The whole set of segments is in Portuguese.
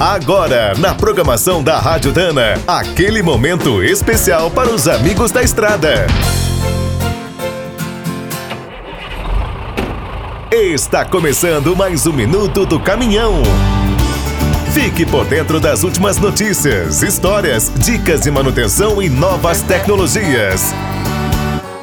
Agora, na programação da Rádio Dana, aquele momento especial para os amigos da estrada. Está começando mais um minuto do caminhão. Fique por dentro das últimas notícias, histórias, dicas de manutenção e novas tecnologias.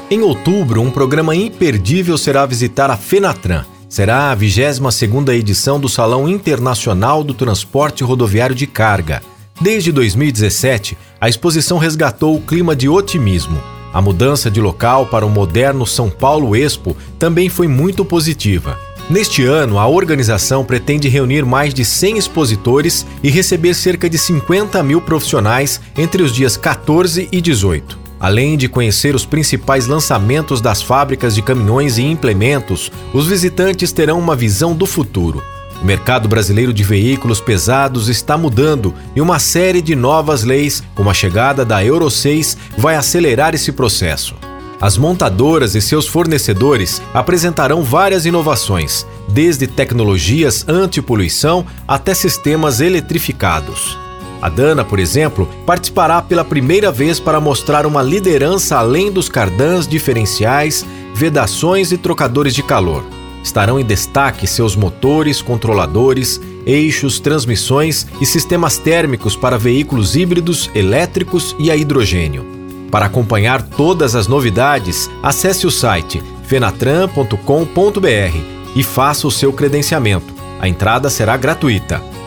Em outubro, um programa imperdível será visitar a Fenatran. Será a 22ª edição do Salão Internacional do Transporte Rodoviário de Carga. Desde 2017, a exposição resgatou o clima de otimismo. A mudança de local para o moderno São Paulo Expo também foi muito positiva. Neste ano, a organização pretende reunir mais de 100 expositores e receber cerca de 50 mil profissionais entre os dias 14 e 18. Além de conhecer os principais lançamentos das fábricas de caminhões e implementos, os visitantes terão uma visão do futuro. O mercado brasileiro de veículos pesados está mudando e uma série de novas leis, como a chegada da Euro 6, vai acelerar esse processo. As montadoras e seus fornecedores apresentarão várias inovações, desde tecnologias anti-poluição até sistemas eletrificados. A Dana, por exemplo, participará pela primeira vez para mostrar uma liderança além dos cardãs diferenciais, vedações e trocadores de calor. Estarão em destaque seus motores, controladores, eixos, transmissões e sistemas térmicos para veículos híbridos, elétricos e a hidrogênio. Para acompanhar todas as novidades, acesse o site fenatran.com.br e faça o seu credenciamento. A entrada será gratuita.